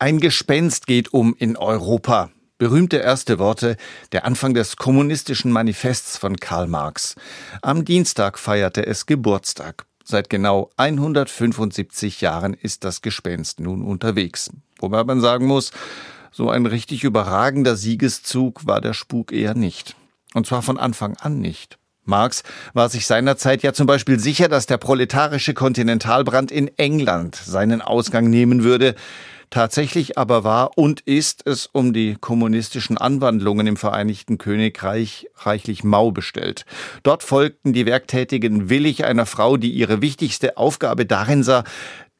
Ein Gespenst geht um in Europa. Berühmte erste Worte, der Anfang des kommunistischen Manifests von Karl Marx. Am Dienstag feierte es Geburtstag. Seit genau 175 Jahren ist das Gespenst nun unterwegs. Wobei man sagen muss, so ein richtig überragender Siegeszug war der Spuk eher nicht. Und zwar von Anfang an nicht. Marx war sich seinerzeit ja zum Beispiel sicher, dass der proletarische Kontinentalbrand in England seinen Ausgang nehmen würde. Tatsächlich aber war und ist es um die kommunistischen Anwandlungen im Vereinigten Königreich reichlich mau bestellt. Dort folgten die Werktätigen willig einer Frau, die ihre wichtigste Aufgabe darin sah,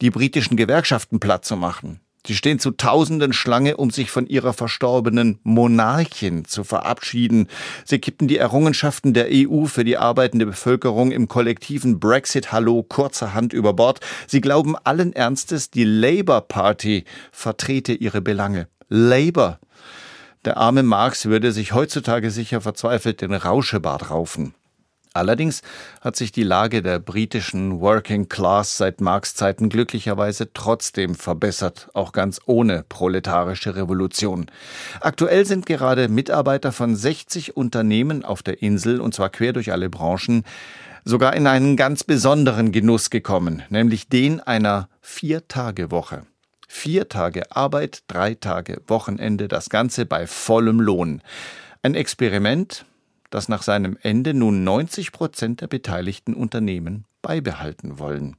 die britischen Gewerkschaften platt zu machen. Sie stehen zu Tausenden Schlange, um sich von ihrer verstorbenen Monarchin zu verabschieden. Sie kippen die Errungenschaften der EU für die arbeitende Bevölkerung im kollektiven Brexit-Hallo kurzerhand über Bord. Sie glauben allen Ernstes, die Labour Party vertrete ihre Belange. Labour. Der arme Marx würde sich heutzutage sicher verzweifelt den Rauschebart raufen. Allerdings hat sich die Lage der britischen Working Class seit Marx Zeiten glücklicherweise trotzdem verbessert, auch ganz ohne proletarische Revolution. Aktuell sind gerade Mitarbeiter von 60 Unternehmen auf der Insel, und zwar quer durch alle Branchen, sogar in einen ganz besonderen Genuss gekommen, nämlich den einer Vier-Tage-Woche. Vier Tage Arbeit, drei Tage Wochenende, das Ganze bei vollem Lohn. Ein Experiment, das nach seinem Ende nun 90 Prozent der beteiligten Unternehmen beibehalten wollen.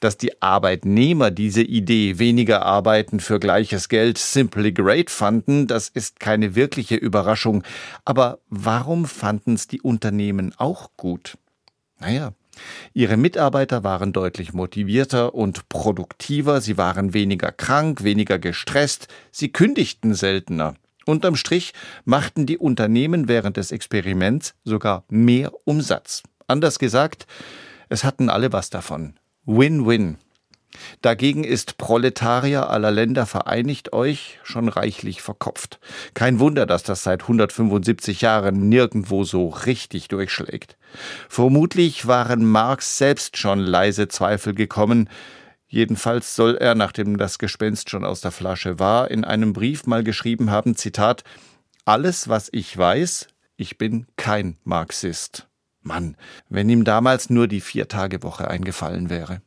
Dass die Arbeitnehmer diese Idee weniger Arbeiten für gleiches Geld simply great fanden, das ist keine wirkliche Überraschung. Aber warum fanden es die Unternehmen auch gut? Naja, Ihre Mitarbeiter waren deutlich motivierter und produktiver, sie waren weniger krank, weniger gestresst, sie kündigten seltener. Unterm Strich machten die Unternehmen während des Experiments sogar mehr Umsatz. Anders gesagt, es hatten alle was davon. Win-win. Dagegen ist Proletarier aller Länder vereinigt euch schon reichlich verkopft. Kein Wunder, dass das seit 175 Jahren nirgendwo so richtig durchschlägt. Vermutlich waren Marx selbst schon leise Zweifel gekommen, Jedenfalls soll er, nachdem das Gespenst schon aus der Flasche war, in einem Brief mal geschrieben haben, Zitat, alles, was ich weiß, ich bin kein Marxist. Mann, wenn ihm damals nur die Viertagewoche eingefallen wäre.